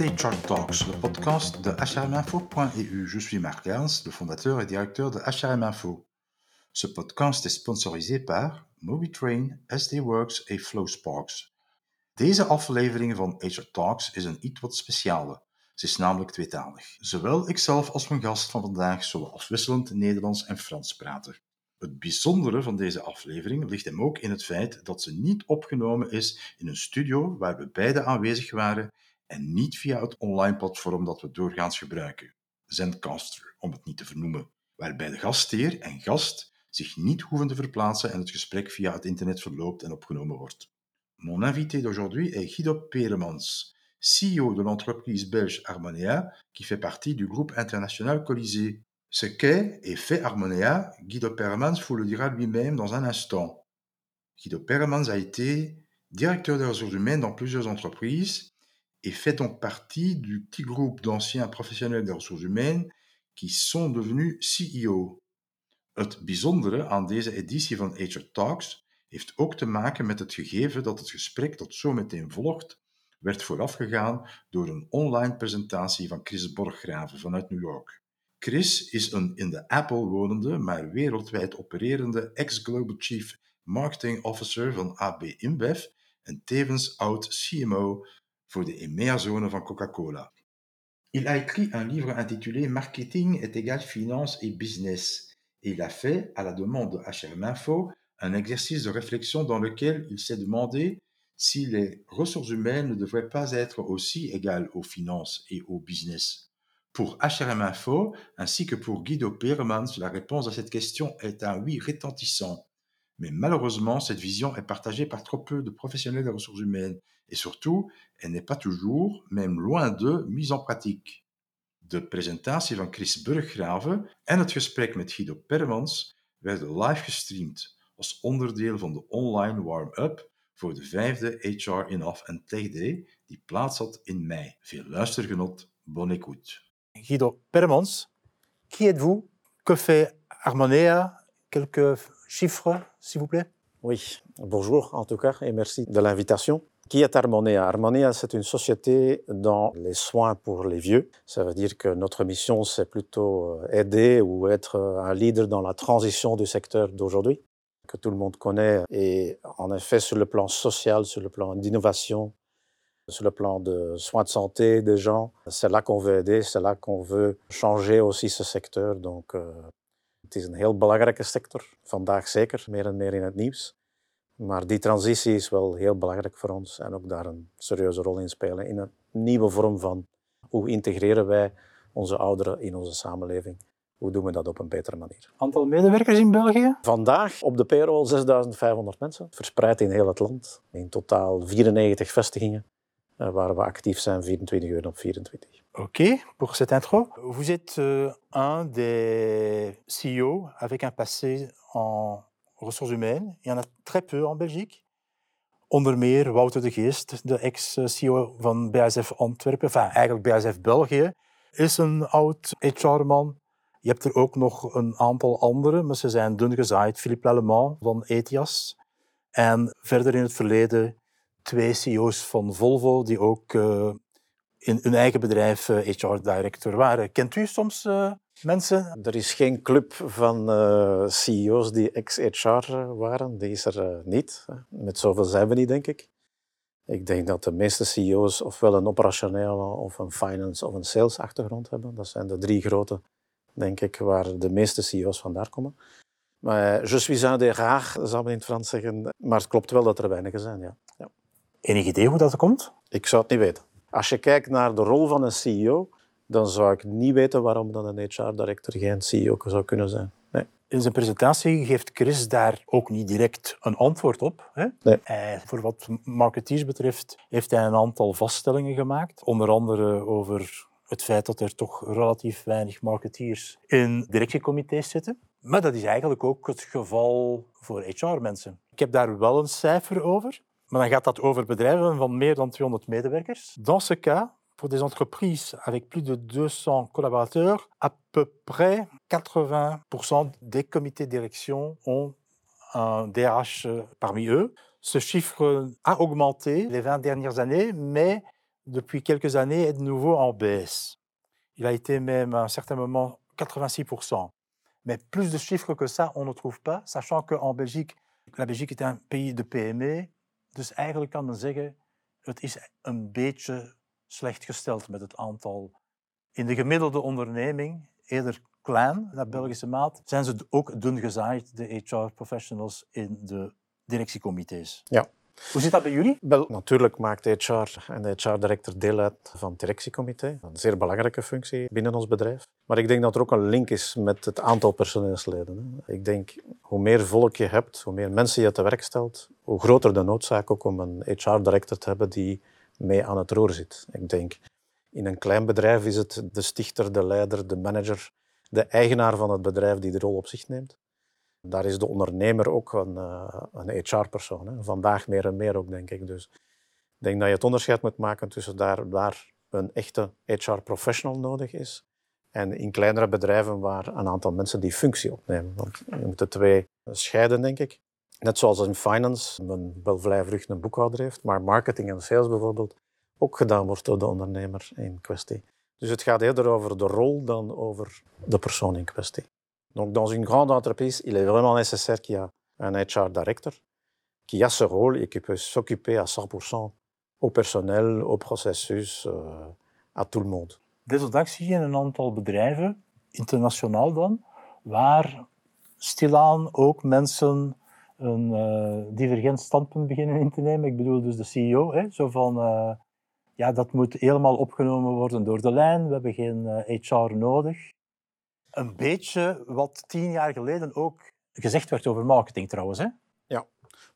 est HR Talks, le podcast de hrminfo.eu. Je suis Marc Ernst, le fondateur et directeur de HRM Info. Ce podcast est sponsorisé par MobiTrain, SD Works et Flowsparks. Deze aflevering van HR Talks is een iets wat speciale. Ze is namelijk tweetalig. Zowel ikzelf als mijn gast van vandaag zullen afwisselend Nederlands en Frans praten. Het bijzondere van deze aflevering ligt hem ook in het feit dat ze niet opgenomen is in een studio waar we beide aanwezig waren en niet via het online platform dat we doorgaans gebruiken, Zencaster, om het niet te vernoemen, waarbij de gastheer en gast zich niet hoeven te verplaatsen en het gesprek via het internet verloopt en opgenomen wordt. Mon invité d'aujourd'hui est Guido Peremans, CEO de l'entreprise belge Harmonia, qui fait partie du groupe international Colisée. Ce qu'est et fait Harmonia, Guido Peremans vous le dira lui-même dans un instant. Guido Peremans a été directeur des ressources humaines dans plusieurs entreprises et fait donc partie du petit groupe d'anciens professionnels des ressources humaines qui sont devenus CEO. Het bijzondere aan deze editie van HR Talks heeft ook te maken met het gegeven dat het gesprek dat zo meteen volgt, werd voorafgegaan door een online presentatie van Chris Borggraven vanuit New York. Chris is een in de Apple wonende, maar wereldwijd opererende ex-Global Chief Marketing Officer van AB InBev en tevens oud CMO voor de van Coca-Cola. Il a écrit un livre intitulé Marketing est égal finance et business et il a fait, à la demande de HRM Info, un exercice de réflexion dans lequel il s'est demandé si les ressources humaines ne devraient pas être aussi égales aux finances et au business. Pour HRM Info, ainsi que pour Guido Peermans, la réponse à cette question est un oui retentissant. Mais malheureusement, cette vision est partagée par trop peu de professionnels des ressources humaines et surtout, elle n'est pas toujours, même loin de, mise en pratique. De presentatie van Chris Burggraven en het gesprek met Guido Permans werden live gestreamd als onderdeel van de online warm-up voor de vijfde HR In-Off en Tech Day die plaats had in mei. Veel luistergenot, bon écoute. Guido Permans, qui êtes-vous Que fait Harmonia Quelques chiffres, s'il vous plaît Oui, bonjour en tout cas et merci de l'invitation. Qui est Harmonia? Harmonia, c'est une société dans les soins pour les vieux. Ça veut dire que notre mission, c'est plutôt aider ou être un leader dans la transition du secteur d'aujourd'hui, que tout le monde connaît. Et en effet, sur le plan social, sur le plan d'innovation, sur le plan de soins de santé des gens, c'est là qu'on veut aider, c'est là qu'on veut changer aussi ce secteur. Donc, uh, het is een heel belangrijke sector, vandaag zeker, meer en meer in het nieuws. Maar die transitie is wel heel belangrijk voor ons en ook daar een serieuze rol in spelen in een nieuwe vorm van hoe integreren wij onze ouderen in onze samenleving. Hoe doen we dat op een betere manier? Aantal medewerkers in België? Vandaag op de payroll 6500 mensen, verspreid in heel het land. In totaal 94 vestigingen waar we actief zijn 24 uur op 24. Ok, pour cette intro. Vous êtes euh, un des CEO avec un passé en ressources humaines. Il y en a très peu en Belgique. Onder meer Wouter de Geest, de ex-CEO van BASF Antwerpen, enfin eigenlijk BASF België, is een oud HR-man. Je hebt er ook nog een aantal anderen, maar ze zijn dun gezaaid. Philippe Lallemand van Etias. En verder in het verleden twee CEO's van Volvo die ook uh, in hun eigen bedrijf HR-director waren. Kent u soms uh, mensen? Er is geen club van CEO's die ex-HR waren. Die is er niet. Met zoveel zijn we niet, denk ik. Ik denk dat de meeste CEO's ofwel een operationele of een finance of een sales achtergrond hebben. Dat zijn de drie grote, denk ik, waar de meeste CEO's vandaan komen. Maar je suis un des rares, zou men in het Frans zeggen. Maar het klopt wel dat er weinigen zijn, ja. ja. Enig idee hoe dat komt? Ik zou het niet weten. Als je kijkt naar de rol van een CEO, dan zou ik niet weten waarom dan een HR-director geen CEO zou kunnen zijn. Nee. In zijn presentatie geeft Chris daar ook niet direct een antwoord op. Hè? Nee. Hij, voor wat marketeers betreft heeft hij een aantal vaststellingen gemaakt. Onder andere over het feit dat er toch relatief weinig marketeers in directiecomité's zitten. Maar dat is eigenlijk ook het geval voor HR-mensen. Ik heb daar wel een cijfer over. Maar dan gaat dat over bedrijven van meer dan 200 medewerkers. Dans ce cas, pour des entreprises avec plus de 200 collaborateurs, à peu près 80% des comités de direction ont un DRH parmi eux. Ce chiffre a augmenté les 20 dernières années, mais depuis quelques années, est de nouveau en baisse. Il a été même à un certain moment 86%. Mais plus de chiffres que ça, on ne trouve pas, sachant qu'en Belgique, la Belgique est un pays de PME. Dus eigenlijk kan men zeggen, het is een beetje slecht gesteld met het aantal. In de gemiddelde onderneming, eerder klein, naar Belgische maat, zijn ze ook dun gezaaid, de HR-professionals in de directiecomité's. Ja. Hoe zit dat bij jullie? Wel, natuurlijk maakt HR en de HR-director deel uit van het directiecomité. Een zeer belangrijke functie binnen ons bedrijf. Maar ik denk dat er ook een link is met het aantal personeelsleden. Ik denk, hoe meer volk je hebt, hoe meer mensen je te werk stelt, hoe groter de noodzaak ook om een HR-director te hebben die mee aan het roer zit. Ik denk, in een klein bedrijf is het de stichter, de leider, de manager, de eigenaar van het bedrijf die de rol op zich neemt. Daar is de ondernemer ook een, uh, een HR-persoon. Vandaag meer en meer ook, denk ik. Dus ik denk dat je het onderscheid moet maken tussen daar waar een echte HR-professional nodig is en in kleinere bedrijven waar een aantal mensen die functie opnemen. Want je moet de twee scheiden, denk ik. Net zoals in finance men wel vrij vlug een boekhouder heeft, maar marketing en sales bijvoorbeeld ook gedaan wordt door de ondernemer in kwestie. Dus het gaat eerder over de rol dan over de persoon in kwestie. Donc, dans une grande entreprise, il est vraiment nécessaire qu'il y ait un HR director qui a ce rôle et qui peut s'occuper à 100% au personnel, au processus, euh, à tout le monde. Desondanks zie je een aantal bedrijven, internationaal dan, waar stilaan ook mensen een uh, divergent standpunt beginnen in te nemen. Ik bedoel dus de CEO, hè, zo van, uh, ja, dat moet helemaal opgenomen worden door de lijn, we hebben geen HR nodig. Een beetje wat tien jaar geleden ook gezegd werd over marketing trouwens. Hè? Ja,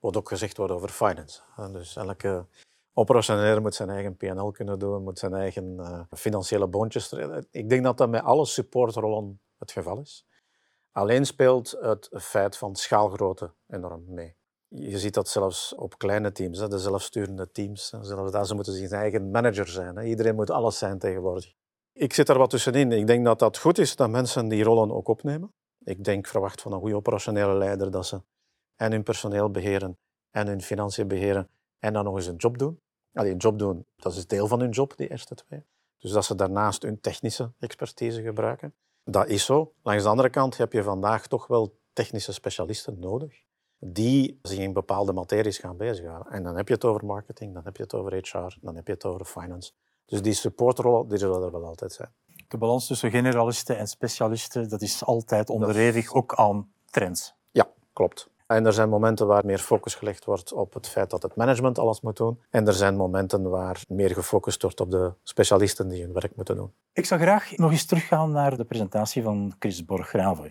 wat ook gezegd wordt over finance. Dus elke operationeel moet zijn eigen PNL kunnen doen, moet zijn eigen uh, financiële boontjes. Ik denk dat dat met alle supportrollen het geval is. Alleen speelt het feit van schaalgrootte enorm mee. Je ziet dat zelfs op kleine teams, de zelfsturende teams. Zelfs daar ze moeten zijn eigen manager zijn. Iedereen moet alles zijn tegenwoordig. Ik zit er wat tussenin. Ik denk dat dat goed is dat mensen die rollen ook opnemen. Ik denk, verwacht van een goede operationele leider dat ze en hun personeel beheren en hun financiën beheren en dan nog eens een job doen. Allee, een job doen, dat is deel van hun job, die eerste twee. Dus dat ze daarnaast hun technische expertise gebruiken. Dat is zo. Langs de andere kant heb je vandaag toch wel technische specialisten nodig die zich in bepaalde materies gaan bezighouden. En dan heb je het over marketing, dan heb je het over HR, dan heb je het over finance. Dus die supportrollen, die zullen er wel altijd zijn. De balans tussen generalisten en specialisten, dat is altijd onderhevig, ook aan trends. Ja, klopt. En er zijn momenten waar meer focus gelegd wordt op het feit dat het management alles moet doen. En er zijn momenten waar meer gefocust wordt op de specialisten die hun werk moeten doen. Ik zou graag nog eens teruggaan naar de presentatie van Chris Borgraven.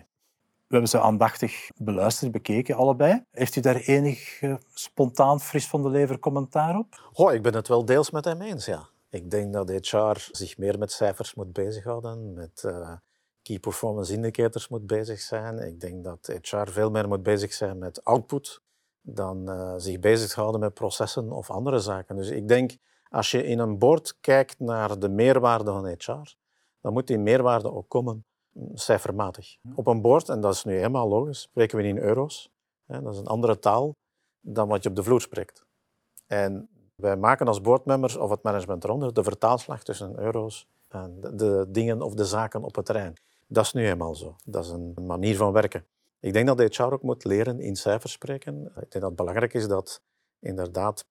We hebben ze aandachtig beluisterd, bekeken, allebei. Heeft u daar enig uh, spontaan fris van de lever commentaar op? Oh, ik ben het wel deels met hem eens, ja. Ik denk dat HR zich meer met cijfers moet bezighouden, met uh, key performance indicators moet bezig zijn. Ik denk dat HR veel meer moet bezig zijn met output dan uh, zich bezighouden met processen of andere zaken. Dus ik denk, als je in een board kijkt naar de meerwaarde van HR, dan moet die meerwaarde ook komen mm, cijfermatig. Op een board, en dat is nu helemaal logisch, spreken we in euro's. Hè, dat is een andere taal dan wat je op de vloer spreekt. En wij maken als boardmembers of het management eronder de vertaalslag tussen euro's en de, dingen of de zaken op het terrein. Dat is nu eenmaal zo. Dat is een manier van werken. Ik denk dat de HR ook moet leren in cijfers spreken. Ik denk dat het belangrijk is dat inderdaad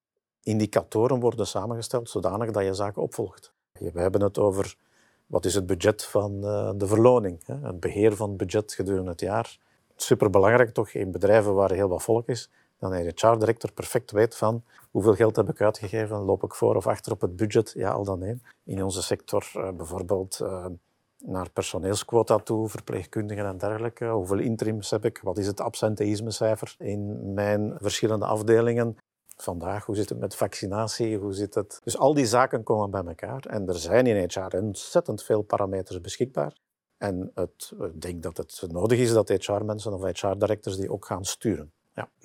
indicatoren worden samengesteld zodanig dat je zaken opvolgt. We hebben het over wat is het budget van eh, de verloning, het beheer van het budget gedurende het jaar. Superbelangrijk toch in bedrijven waar heel wat volk is, dat een HR-director perfect weet van hoeveel geld heb ik uitgegeven, loop ik voor of achter op het budget, ja, al dan één. In onze sector uh, bijvoorbeeld uh, naar personeelsquota toe, verpleegkundigen en dergelijke. Hoeveel interims heb ik? Wat is het absenteïsmecijfer in mijn verschillende afdelingen? Vandaag, hoe zit het met vaccinatie? Hoe zit het? Dus al die zaken komen bij elkaar. En er zijn in HR ontzettend veel parameters beschikbaar. En het, ik denk dat het nodig is dat HR-mensen of HR-directors die ook gaan sturen.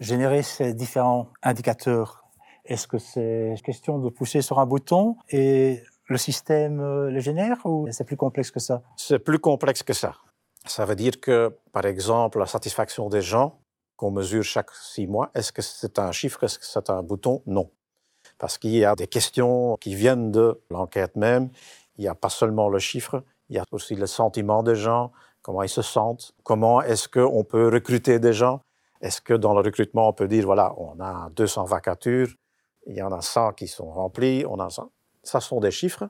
Générer ces différents indicateurs, est-ce que c'est question de pousser sur un bouton et le système euh, le génère ou c'est plus complexe que ça? C'est plus complexe que ça. Ça veut dire que, par exemple, la satisfaction des gens qu'on mesure chaque six mois, est-ce que c'est un chiffre, est-ce que c'est un bouton? Non. parce qu'il y a des questions qui viennent de l'enquête même. Il n'y a pas seulement le chiffre, il y a aussi le sentiment des gens, comment ils se sentent, comment est-ce qu'on peut recruter des gens. Est-ce que dans le recrutement, on peut dire, voilà, on a 200 vacatures, il y en a 100 qui sont remplies, on a 100. Ça sont des chiffres.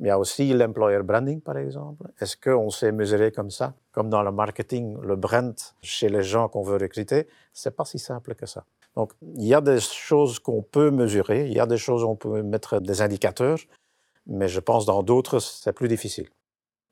Mais il y a aussi l'employer branding, par exemple. Est-ce qu'on sait mesurer comme ça Comme dans le marketing, le brand chez les gens qu'on veut recruter, c'est pas si simple que ça. Donc, il y a des choses qu'on peut mesurer, il y a des choses où on peut mettre des indicateurs, mais je pense dans d'autres, c'est plus difficile.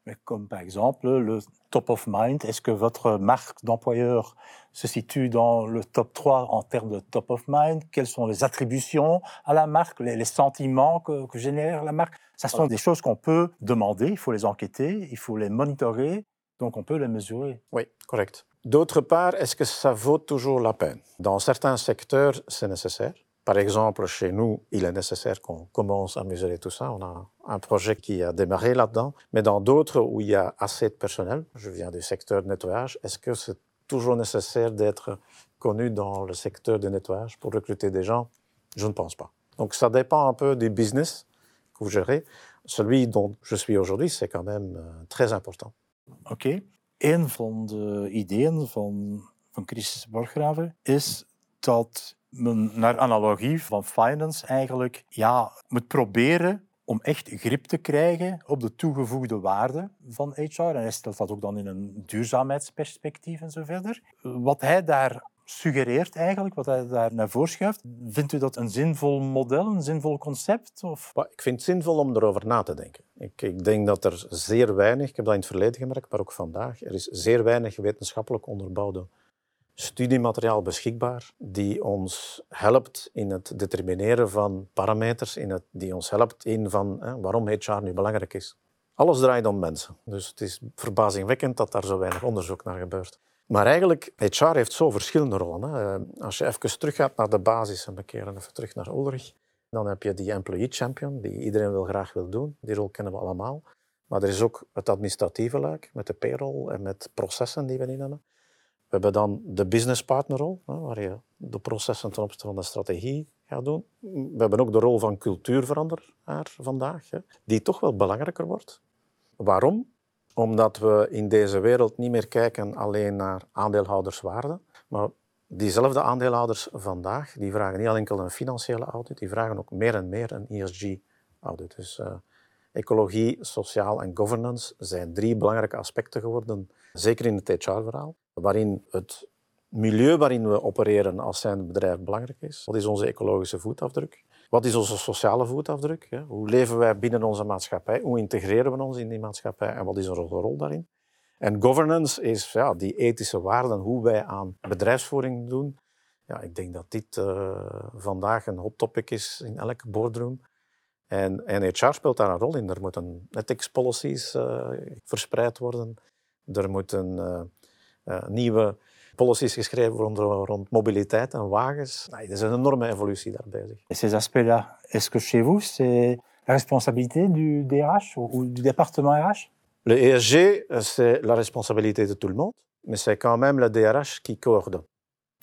Mais comme par exemple le top of mind, est-ce que votre marque d'employeur se situe dans le top 3 en termes de top of mind? Quelles sont les attributions à la marque, les, sentiments que, que, génère la marque? Ça sont des choses qu'on peut demander, il faut les enquêter, il faut les monitorer, donc on peut les mesurer. Oui, correct. D'autre part, est-ce que ça vaut toujours la peine? Dans certains secteurs, c'est nécessaire. Par exemple, chez nous, il est nécessaire qu'on commence à mesurer tout ça. On a un projet qui a démarré là-dedans. Mais dans d'autres où il y a assez de personnel, je viens du secteur de nettoyage, est-ce que c'est toujours nécessaire d'être connu dans le secteur de nettoyage pour recruter des gens? Je ne pense pas. Donc ça dépend un peu du business que vous gérez. Celui dont je suis aujourd'hui, c'est quand même euh, très important. OK. Een van de ideeën van, van Chris Borgraven is dat naar analogie van finance eigenlijk ja, moet proberen om echt grip te krijgen op de toegevoegde waarde van HR. En hij stelt dat ook dan in een duurzaamheidsperspectief en zo verder. Wat hij daar suggereert eigenlijk, wat hij daar naar voren schuift, vindt u dat een zinvol model, een zinvol concept? Of? Ik vind het zinvol om erover na te denken. Ik, ik denk dat er zeer weinig, ik heb dat in het verleden gemerkt, maar ook vandaag, er is zeer weinig wetenschappelijk onderbouwde studiemateriaal beschikbaar die ons helpt in het determineren van parameters, in het, die ons helpt in van hè, waarom HR nu belangrijk is. Alles draait om mensen. Dus het is verbazingwekkend dat daar zo weinig onderzoek naar gebeurt. Maar eigenlijk, HR heeft zo verschillende rollen. Hè. Eh, als je even teruggaat naar de basis en we keren even terug naar Ulrich, dan heb je die employee champion, die iedereen wil graag wil doen. Die rol kennen we allemaal. Maar er is ook het administratieve luik, met de payroll en met processen die we in hebben. We hebben dan de business partnerrol, waar je de processen ten opzichte van de strategie gaat doen. We hebben ook de rol van cultuurveranderaar vandaag, die toch wel belangrijker wordt. Waarom? Omdat we in deze wereld niet meer kijken alleen naar aandeelhouderswaarde, maar diezelfde aandeelhouders vandaag, die vragen niet alleen een financiële audit, die vragen ook meer en meer een ESG-audit. Dus uh, ecologie, sociaal en governance zijn drie belangrijke aspecten geworden, zeker in het HR-verhaal waarin het milieu waarin we opereren als zijn bedrijf belangrijk is. Wat is onze ecologische voetafdruk? Wat is onze sociale voetafdruk? Hoe leven wij binnen onze maatschappij? Hoe integreren we ons in die maatschappij? En wat is onze rol daarin? En governance is ja, die ethische waarden, hoe wij aan bedrijfsvoering doen. Ja, ik denk dat dit uh, vandaag een hot topic is in elke boardroom. En, en HR speelt daar een rol in. Er moeten ethics policies uh, verspreid worden. Er moeten uh, nieuwe policies geschreven rond, rond mobiliteit en wagens. Nee, er is een enorme evolutie daar bezig. Et ces aspects-là, est-ce que chez vous, c'est la responsabilité du DRH ou du département RH Le ESG, c'est la responsabilité de tout le monde, mais c'est quand même le DRH qui coordonne.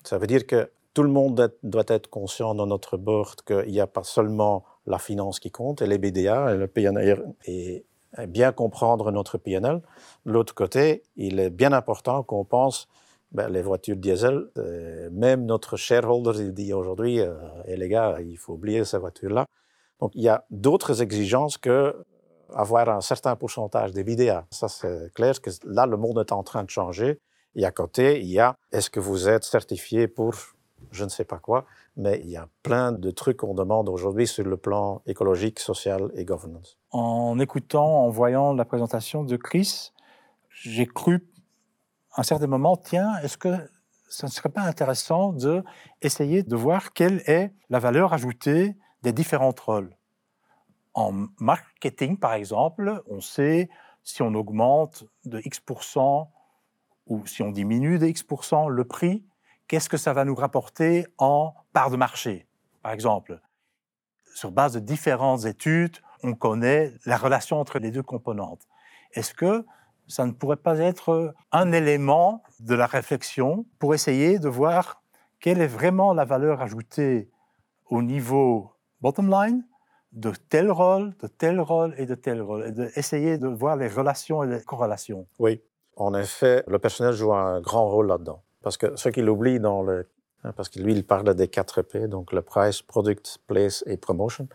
Ça veut dire que tout le monde doit être conscient dans notre board qu'il n'y a pas seulement la finance qui compte et les BDA et le PNR et bien comprendre notre PNL. L'autre côté, il est bien important qu'on pense ben, les voitures diesel, euh, même notre shareholder il dit aujourd'hui, euh, les gars, il faut oublier ces voitures-là. Donc il y a d'autres exigences que avoir un certain pourcentage des BDA. Ça, c'est clair que là, le monde est en train de changer. Et à côté, il y a, est-ce que vous êtes certifié pour je ne sais pas quoi, mais il y a plein de trucs qu'on demande aujourd'hui sur le plan écologique, social et governance. En écoutant, en voyant la présentation de Chris, j'ai cru à un certain moment, tiens, est-ce que ça ne serait pas intéressant de de voir quelle est la valeur ajoutée des différents rôles? En marketing, par exemple, on sait si on augmente de X% ou si on diminue de X% le prix, qu'est-ce que ça va nous rapporter en part de marché, par exemple. Sur base de différentes études, on connaît la relation entre les deux composantes. Est-ce que ça ne pourrait pas être un élément de la réflexion pour essayer de voir quelle est vraiment la valeur ajoutée au niveau bottom line, de tel rôle, de tel rôle et de tel rôle, et d'essayer de voir les relations et les corrélations. Oui, en effet, le personnel joue un grand rôle là-dedans. Parce que ce qu'il oublie dans le... hein, Parce que lui, il parle des 4 P, donc le price, product, place et promotion.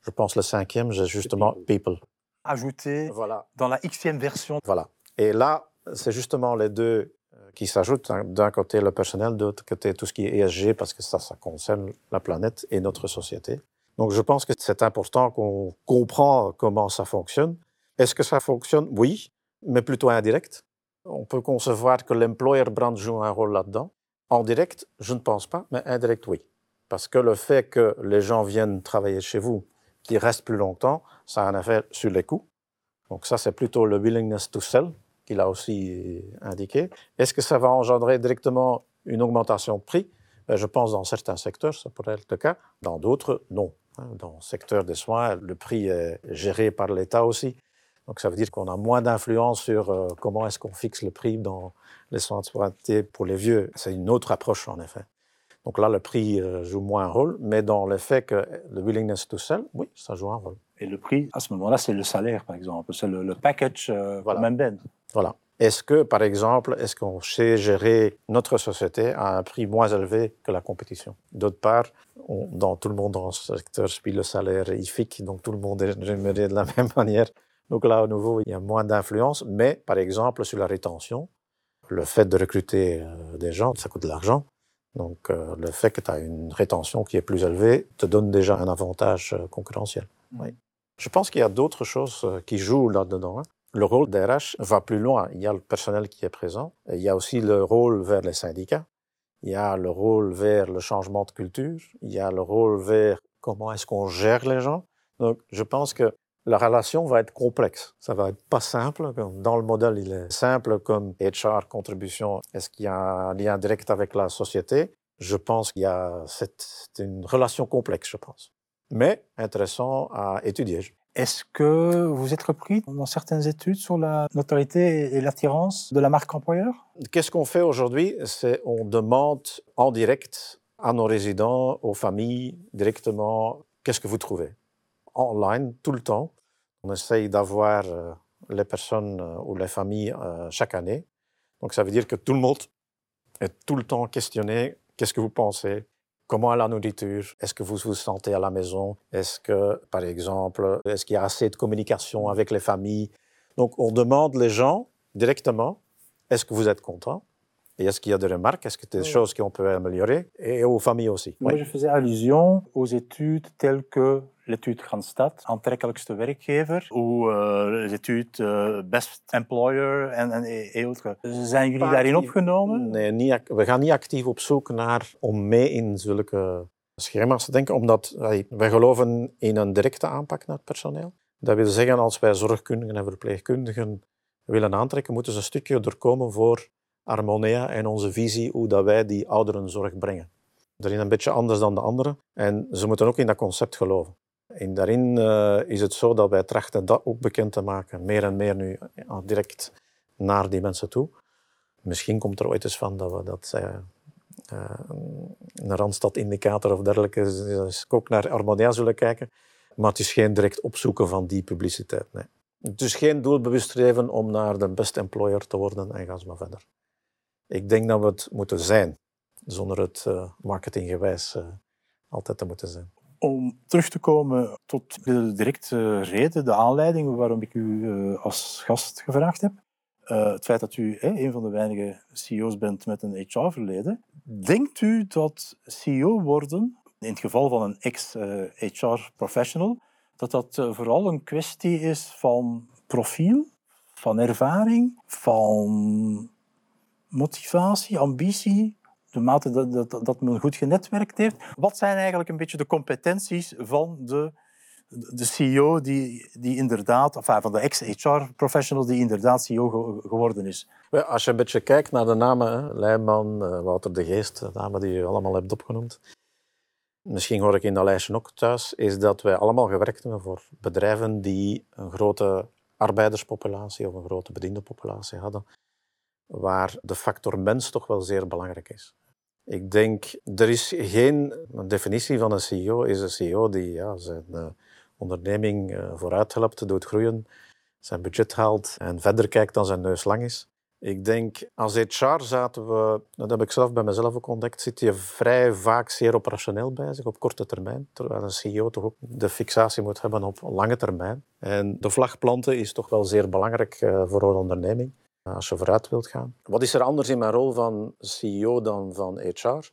Je pense le cinquième, j'ai justement people. Ajouter Voilà. dans la xème version. Voilà. Et là, c'est justement les deux euh, qui s'ajoutent. hein. D'un côté, le personnel, de l'autre côté, tout ce qui est ESG, parce que ça, ça concerne la planète et notre société. Donc, je pense que c'est important qu'on comprend comment ça fonctionne. Est-ce que ça fonctionne? Oui, mais plutôt indirect. On peut concevoir que l'employer brand joue un rôle là-dedans. En direct, je ne pense pas, mais indirect, oui. Parce que le fait que les gens viennent travailler chez vous, qu'ils restent plus longtemps, ça a un effet sur les coûts. Donc ça, c'est plutôt le willingness to sell qu'il a aussi indiqué. Est-ce que ça va engendrer directement une augmentation de prix? Ben, Je pense dans certains secteurs, ça pourrait être le cas. Dans d'autres, non. Hein, Dans le secteur des soins, le prix est géré par l'État aussi. Donc ça veut dire qu'on a moins d'influence sur euh, comment est-ce qu'on fixe le prix dans les soins de santé pour les vieux. C'est une autre approche en effet. Donc là, le prix euh, joue moins un rôle, mais dans le fait que le willingness to sell, oui, ça joue un rôle. Et le prix, à ce moment-là, c'est le salaire, par exemple. C'est le, le package euh, Voilà. même ben. Voilà. Est-ce que, par exemple, est-ce qu'on sait gérer notre société à un prix moins élevé que la compétition? D'autre part, on- dans tout le monde dans ce secteur, puis le salaire est IFIC, donc tout le monde est rémunéré de la même manière. Donc là, à nouveau, il y a moins d'influence, mais par exemple, sur la rétention, le fait de recruter euh, des gens, ça coûte de l'argent. Donc euh, le fait que tu as une rétention qui est plus élevée te donne déjà un avantage euh, concurrentiel. Oui. Je pense qu'il y a d'autres choses qui jouent là-dedans. hein. Le rôle des RH va plus loin. Il y a le personnel qui est présent. Il y a aussi le rôle vers les syndicats. Il y a le rôle vers le changement de culture. Il y a le rôle vers comment est-ce qu'on gère les gens. Donc, je pense que la relation va être complexe. Ça va être pas simple. Dans le modèle, il est simple comme HR, contribution. Est-ce qu'il y a un lien direct avec la société? Je pense qu'il y a cette, c'est une relation complexe, je pense. Mais intéressant à étudier. Est-ce que vous êtes repris dans certaines études sur la notoriété et l'attirance de la marque employeur? Qu'est-ce qu'on fait aujourd'hui? C'est on demande en direct à nos résidents, aux familles, directement, qu'est-ce que vous trouvez? Online, tout le temps. On essaye d'avoir euh, les personnes euh, ou les familles euh, chaque année. Donc ça veut dire que tout le monde est tout le temps questionné, qu'est-ce que vous pensez? Comment est la nourriture? Est-ce que vous vous sentez à la maison? Est-ce que, par exemple, est-ce qu'il y a assez de communication avec les familles? Donc on demande les gens directement est-ce que vous êtes content? Et est-ce qu'il y a des remarques Est-ce que des Oui. choses qu'on peut améliorer Et aux familles aussi. Moi, Oui. je faisais allusion aux études telles que l'étude Randstad, aantrekkelijkste werkgever, ou euh, les études euh, Best Employer en, en, autres. Zijn jullie Pas daarin opgenomen? Nee, niet, we gaan niet actief op zoek naar om mee in zulke schema's te denken, omdat wij, wij geloven in een directe aanpak naar het personeel. Dat wil zeggen, als wij zorgkundigen en verpleegkundigen willen aantrekken, moeten ze een stukje doorkomen voor Harmonia en onze visie hoe dat wij die ouderenzorg brengen. Daarin een beetje anders dan de anderen. En ze moeten ook in dat concept geloven. En daarin eh, is het zo dat wij trachten dat ook bekend te maken, meer en meer nu direct naar die mensen toe. Misschien komt er ooit eens van dat we dat eh, een Randstad-indicator of dergelijke, dus ook naar Harmonia zullen kijken. Maar het is geen direct opzoeken van die publiciteit. Nee. Het is geen doelbewust streven om naar de best employer te worden en ga eens maar verder. Ik denk dat we het moeten zijn, zonder het eh, marketinggewijs eh, altijd te moeten zijn. Om terug te komen tot de directe reden, de aanleiding waarom ik u eh, als gast gevraagd heb. Het feit dat u een van de weinige CEO's bent met een HR-verleden. Denkt u dat CEO worden, in het geval van een ex-HR-professional, dat dat vooral een kwestie is van profiel, van ervaring, van motivatie, ambitie, de mate dat, dat, dat men goed genetwerkt heeft. Wat zijn eigenlijk een beetje de competenties van de, de CEO die, die inderdaad, enfin, van de ex-HR-professional die inderdaad CEO ge- geworden is? Als je een beetje kijkt naar de namen, Leijman, eh, Wouter de Geest, de namen die je allemaal hebt opgenoemd, misschien hoor ik in dat lijstje ook thuis, is dat wij allemaal gewerkt hebben voor bedrijven die een grote arbeiderspopulatie of een grote bediendenpopulatie hadden, waar de factor mens toch wel zeer belangrijk is. Ik denk, er is geen een definitie van een CEO, is een CEO die ja, zijn uh, onderneming uh, vooruit helpt, doet groeien, zijn budget haalt en verder kijkt dan zijn neus lang is. Ik denk, als HR zaten we, dat heb ik zelf bij mezelf ook ontdekt, zit je vrij vaak zeer operationeel bezig op korte termijn. Terwijl een CEO toch ook de fixatie moet hebben op lange termijn. En de vlag planten is toch wel zeer belangrijk uh, voor een onderneming als je vooruit wilt gaan. Wat is er anders in mijn rol van CEO dan van HR?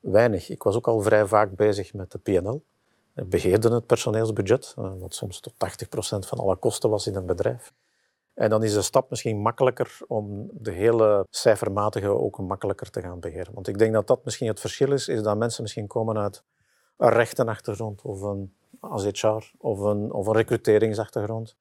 Weinig. Ik was ook al vrij vaak bezig met de PNL. Ik beheerde het personeelsbudget, eh, wat soms tot 80% van alle kosten was in een bedrijf. En dan is de stap misschien makkelijker om de hele cijfermatige ook makkelijker te gaan beheren. Want ik denk dat dat misschien het verschil is, is dat mensen misschien komen uit een rechtenachtergrond of een als HR of een, of een recruteringsachtergrond.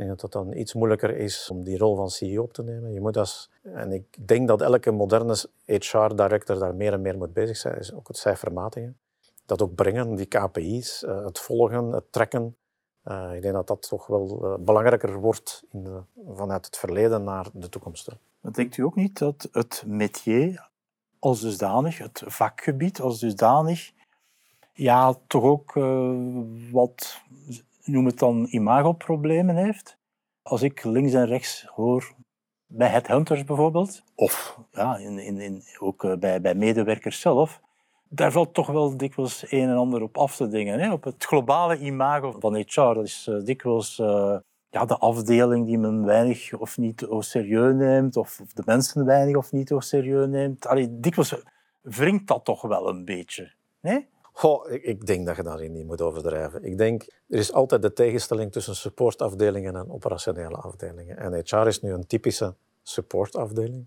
Ik dat het dan iets moeilijker is om die rol van CEO op te nemen. Je moet als, en ik denk dat elke moderne HR-director daar meer en meer mee bezig zijn, is ook het cijfermatige. Dat ook brengen, die KPI's, eh, het volgen, het trekken. Uh, ik denk dat dat toch wel uh, belangrijker wordt in de, vanuit het verleden naar de toekomst. Maar denkt u ook niet dat het métier als dusdanig, het vakgebied als dusdanig, ja, toch ook wat, noem het dan, imagoproblemen heeft? Als ik links en rechts hoor bij headhunters bijvoorbeeld, of ja, in, in, ook bij, bij medewerkers zelf, daar valt toch wel dikwijls een en ander op af te dingen. Hè? Op het globale imago van HR. Dat is uh, dikwijls uh, ja, de afdeling die men weinig of niet serieus neemt, of, of, de mensen weinig of niet serieus neemt. Allee, dikwijls wringt dat toch wel een beetje. Nee? Ik, denk dat je daarin niet moet overdrijven. Ik denk, er is altijd de tegenstelling tussen supportafdelingen en operationele afdelingen. En HR is nu een typische supportafdeling.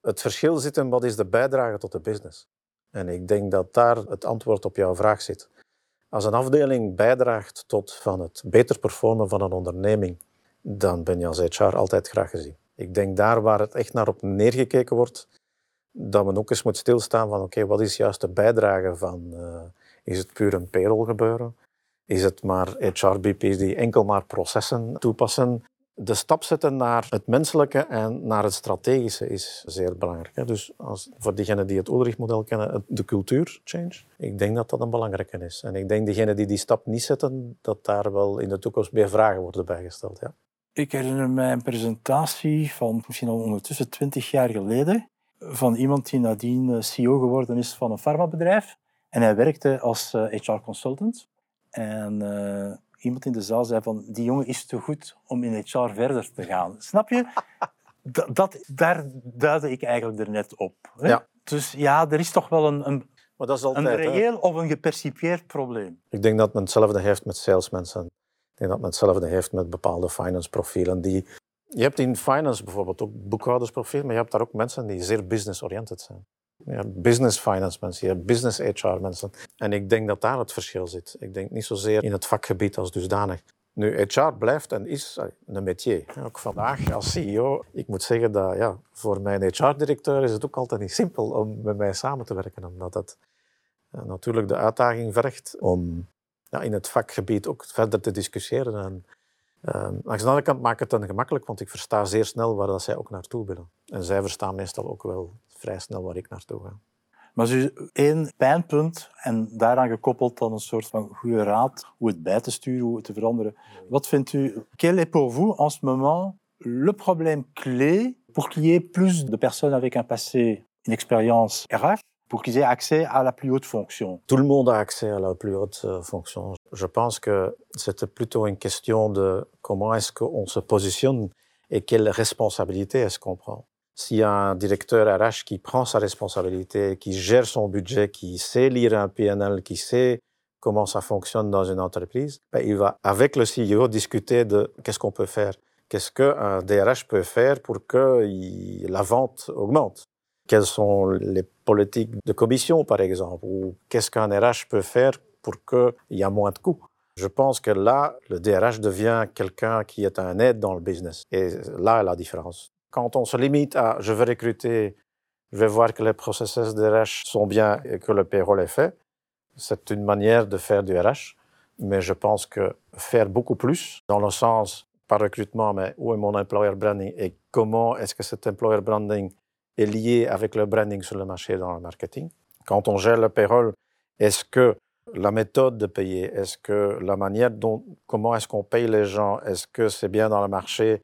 Het verschil zit in wat is de bijdrage tot de business. En ik denk dat daar het antwoord op jouw vraag zit. Als een afdeling bijdraagt tot van het beter performen van een onderneming, dan ben je als HR altijd graag gezien. Ik denk daar waar het echt naar op neergekeken wordt, dat men ook eens moet stilstaan van oké, wat is juist de bijdrage van, uh, is het puur een payroll gebeuren? Is het maar HR-BP's die enkel maar processen toepassen? de stap zetten naar het menselijke en naar het strategische is zeer belangrijk. Dus als, voor diegenen die het Ulrich-model kennen, de cultuur change, ik denk dat dat een belangrijke is. En ik denk diegenen die die stap niet zetten, dat daar wel in de toekomst meer vragen worden bijgesteld. Ja. Ik herinner mij een presentatie van misschien al ondertussen twintig jaar geleden van iemand die nadien CEO geworden is van een farmabedrijf. En hij werkte als HR-consultant. Eh, en uh, iemand in de zaal zei van die jongen is te goed om in HR verder te gaan. Snap je? Dat, dat, daar duidde ik eigenlijk er net op. Hè? Ja. Dus ja, er is toch wel een, een, maar dat is altijd, een reëel hè? of een gepercipieerd probleem. Ik denk dat men hetzelfde heeft met salesmensen. Ik denk dat men hetzelfde heeft met bepaalde finance profielen. Die... Je hebt in finance bijvoorbeeld ook boekhoudersprofiel, maar je hebt daar ook mensen die zeer business-oriented zijn. Ja, business finance mensen, je hebt business HR mensen. En ik denk dat daar het verschil zit. Ik denk niet zozeer in het vakgebied als dusdanig. Nu, HR blijft en is een métier. Ook vandaag als CEO, ik moet zeggen dat ja, voor mijn HR-directeur is het ook altijd niet simpel om met mij samen te werken, omdat het uh, natuurlijk de uitdaging vergt om ja, in het vakgebied ook verder te discussiëren. En, uh, langs de andere kant maakt het dan gemakkelijk, want ik versta zeer snel waar dat zij ook naartoe willen. En zij verstaan meestal ook wel vrij snel waar ik naartoe ga. Maar dus één pijnpunt en daaraan gekoppeld dan een soort van goede raad hoe het bij te sturen, hoe het te veranderen. Wat vindt u, quel est pour vous en ce moment le problème clé pour qu'il y ait plus de personnes avec un passé, une expérience RH, pour qu'ils aient accès à la plus haute fonction? Tout le monde a accès à la plus haute euh, fonction. Je pense que c'est plutôt une question de comment est-ce qu'on se positionne et quelle responsabilité est-ce qu'on prend. S'il y a un directeur RH qui prend sa responsabilité, qui gère son budget, qui sait lire un PNL, qui sait comment ça fonctionne dans une entreprise, ben, il va, avec le CEO, discuter de qu'est-ce qu'on peut faire. Qu'est-ce qu'un DRH peut faire pour que la vente augmente Quelles sont les politiques de commission, par exemple Ou qu'est-ce qu'un RH peut faire pour qu'il y ait moins de coûts? Je pense que là, le DRH devient quelqu'un qui est un aide dans le business. Et là la différence. Quand on se limite à je veux recruter, je vais voir que les processus de RH sont bien et que le payroll est fait, c'est une manière de faire du RH. Mais je pense que faire beaucoup plus, dans le sens, pas recrutement, mais où est mon employer branding et comment est-ce que cet employer branding est lié avec le branding sur le marché dans le marketing, Quand on gère le payroll, est-ce que la méthode de payer, est-ce que la manière dont, comment est-ce qu'on paye les gens, est-ce que c'est bien dans le marché,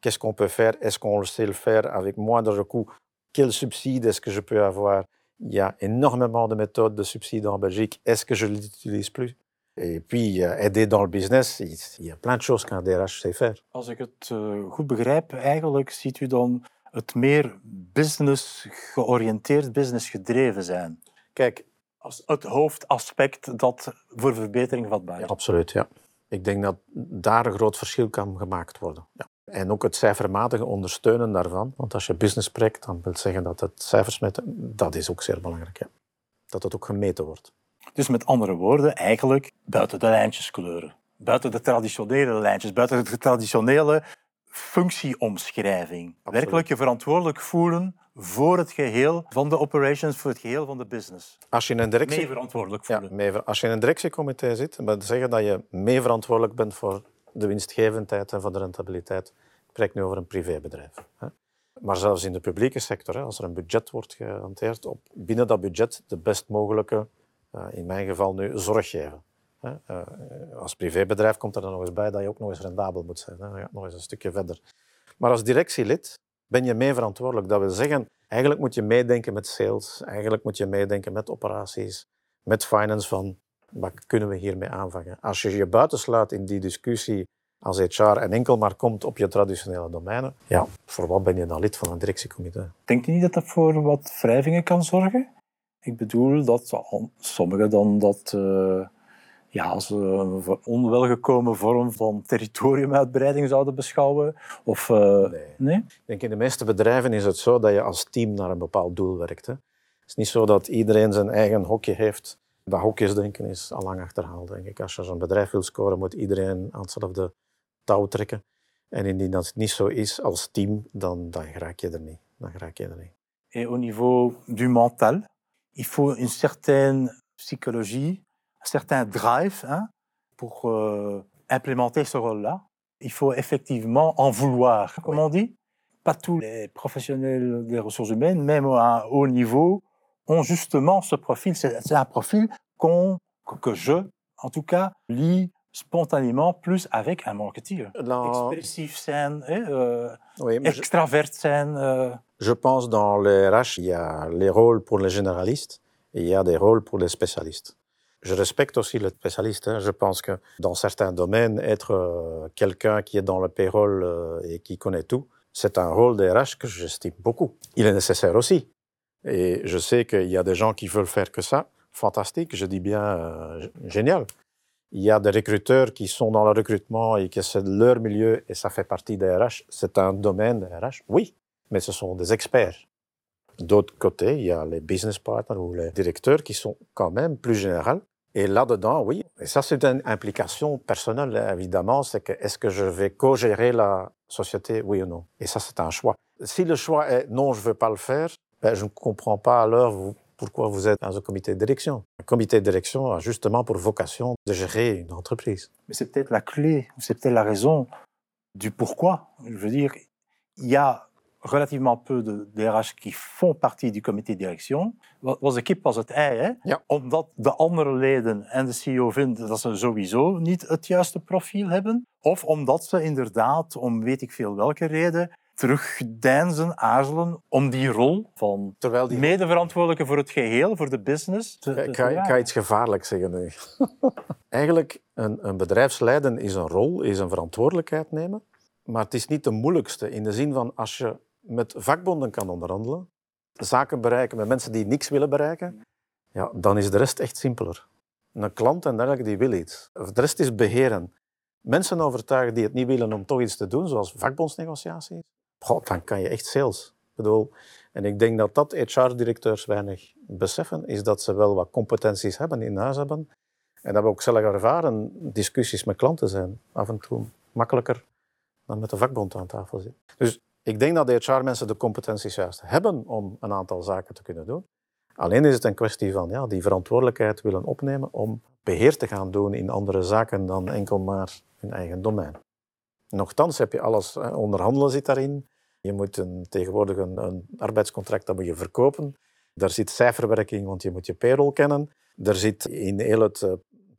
qu'est-ce qu'on peut faire, est-ce qu'on sait le faire avec moins de recours, quel subside est-ce que je peux avoir. Il y a énormément de méthodes de subsides en Belgique, est-ce que je ne l'utilise plus Et puis, aider dans le business, il y a plein de choses qu'un DRH sait faire. Als ik het uh, goed begrijp, eigenlijk ziet u dan het meer business georiënteerd, business gedreven zijn. Kijk, als het hoofdaspect dat voor verbetering vatbaar is. Ja, absoluut, ja. Ik denk dat daar een groot verschil kan gemaakt worden. Ja. En ook het cijfermatige ondersteunen daarvan. Want als je business spreekt, dan wil zeggen dat het cijfers meten, dat is ook zeer belangrijk. Ja. Dat het ook gemeten wordt. Dus met andere woorden, eigenlijk buiten de lijntjes kleuren. Buiten de traditionele lijntjes, buiten de traditionele functieomschrijving. Absoluut. Werkelijk je verantwoordelijk voelen voor het geheel van de operations, voor het geheel van de business. Als je in een directie... Mee verantwoordelijk Ja, voelen. mee ver- als je in een directiecomité zit, wil zeggen dat je mee verantwoordelijk bent voor de winstgevendheid en voor de rentabiliteit. Ik spreek nu over een privébedrijf. Maar zelfs in de publieke sector, als er een budget wordt gehanteerd, op binnen dat budget de best mogelijke, eh, in mijn geval nu, zorg geven. Eh, als privébedrijf komt er dan nog eens bij dat je ook nog eens rendabel moet zijn. Dan gaat nog eens een stukje verder. Maar als directielid ben je mee verantwoordelijk. Dat wil zeggen, eigenlijk moet je meedenken met sales, eigenlijk moet je meedenken met operaties, met finance van wat kunnen we hiermee aanvangen. Als je je buitensluit in die discussie als HR en enkel maar komt op je traditionele domeinen, ja, voor wat ben je dan lid van een directiecomité? Denkt u niet dat dat voor wat wrijvingen kan zorgen? Ik bedoel dat sommigen dan dat eh, ja, als een onwelgekomen vorm van territoriumuitbreiding zouden beschouwen. Of, eh, Nee. nee? Ik denk in de meeste bedrijven is het zo dat je als team naar een bepaald doel werkt. Hè. Het is niet zo dat iedereen zijn eigen hokje heeft. Dat hokjesdenken is al lang achterhaald, denk ik. Als je zo'n bedrijf wil scoren, moet iedereen aan hetzelfde touw trekken. En indien dat niet zo is als team, dan, dan raak je er niet. Dan raak je er niet. Et au niveau du mental, il faut une certaine psychologie, un certain drive hein, pour euh, implémenter ce rôle-là. Il faut effectivement en vouloir, comme on dit. Pas tous les professionnels des ressources humaines, même à un haut niveau, ont justement ce profil. C'est un profil qu'on, que- je, en tout cas, lis spontanément plus avec un marketeer. Dans- Expressif hè, euh, Oui, extravert euh, Je pense dans les RH, il y a les rôles pour les généralistes et il y a des rôles pour les spécialistes. Je respecte aussi les spécialistes. hein. Je pense que dans certains domaines, être euh, quelqu'un qui est dans le payroll euh, et qui connaît tout, c'est un rôle des RH que j'estime beaucoup. Il est nécessaire aussi. Et je sais qu'il y a des gens qui veulent faire que ça. Fantastique, je dis bien euh, génial. Il y a des recruteurs qui sont dans le recrutement et que c'est leur milieu et ça fait partie des RH. C'est un domaine des RH, oui, mais ce sont des experts. D'autre côté, il y a les business partners ou les directeurs qui sont quand même plus généraux. Et là-dedans, oui, et ça c'est une implication personnelle, évidemment, c'est que est-ce que je vais co-gérer la société, oui ou non? Et ça c'est un choix. Si le choix est non, je ne veux pas le faire, ben, je ne comprends pas alors vous- pourquoi vous êtes dans un comité de direction. Un comité de direction a justement pour vocation de gérer une entreprise. Mais c'est peut-être la clé, c'est peut-être la raison du pourquoi. Je veux dire, il y a relativement peu de DRH qui font partie du comité de direction. Was de kip was het ei, hè? Ja. Omdat de andere leden en de CEO vinden dat ze sowieso niet het juiste profiel hebben. Of omdat ze inderdaad, om weet ik veel welke reden, terugdeinzen, aarzelen om die rol van Terwijl die medeverantwoordelijke voor het geheel, voor de business, te, te Ik ga, ik ga iets gevaarlijks zeggen nu. Eigenlijk, een, een bedrijfsleiden is een rol, is een verantwoordelijkheid nemen. Maar het is niet de moeilijkste in de zin van als je met vakbonden kan onderhandelen, zaken bereiken met mensen die niks willen bereiken, ja, dan is de rest echt simpeler. Een klant en dergelijke die wil iets. De rest is beheren. Mensen overtuigen die het niet willen om toch iets te doen, zoals vakbondsnegotiaties, goh, dan kan je echt sales. Bedoel, en ik denk dat dat HR-directeurs weinig beseffen, is dat ze wel wat competenties hebben, in huis hebben. En dat we ook zelf ervaren. Discussies met klanten zijn af en toe makkelijker dan met de vakbond aan tafel zitten. Dus ik denk dat de HR-mensen de competenties juist hebben om een aantal zaken te kunnen doen. Alleen is het een kwestie van ja, die verantwoordelijkheid willen opnemen om beheer te gaan doen in andere zaken dan enkel maar hun eigen domein. Nochtans heb je alles, onderhandelen zit daarin. Je moet een, tegenwoordig een, arbeidscontract dat moet je verkopen. Daar zit cijferwerking, want je moet je payroll kennen. Er zit in heel het eh,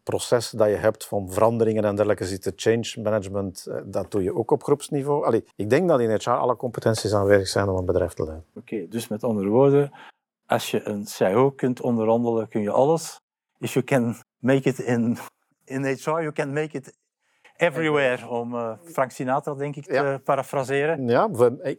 proces dat je hebt van veranderingen en dergelijke zit het change management. Eh, dat doe je ook op groepsniveau. Allee, ik denk dat in HR alle competenties aanwezig zijn om een bedrijf te leiden. Oké, dus met andere woorden, als je een CIO kunt onderhandelen, kun je alles. If you can make it in, in HR, you can make it everywhere, om uh, Frank Sinatra, denk ik, te parafraseren. Ja,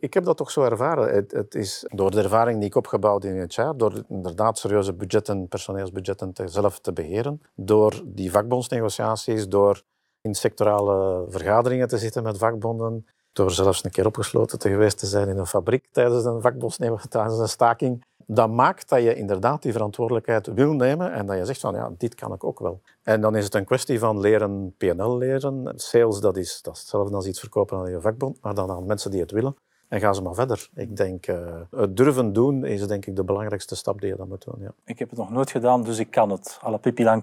ik heb dat toch zo ervaren. Het, het, is door de ervaring die ik opgebouwd in het jaar, door inderdaad serieuze budgetten, personeelsbudgetten te, zelf te beheren, door die vakbondsnegotiaties, door in sectorale vergaderingen te zitten met vakbonden, door zelfs een keer opgesloten te geweest te zijn in een fabriek tijdens een vakbondsnegotiatie, tijdens een staking dat maakt dat je inderdaad die verantwoordelijkheid wil nemen en dat je zegt van ja, dit kan ik ook wel. En dan is het een kwestie van leren PNL leren. Sales, dat is, dat is hetzelfde als iets verkopen aan je vakbond, maar dan aan mensen die het willen. En gaan ze maar verder. Ik denk, uh, het durven doen is denk ik de belangrijkste stap die je dan moet doen. Ja. Ik heb het nog nooit gedaan, dus ik kan het. À la Pippi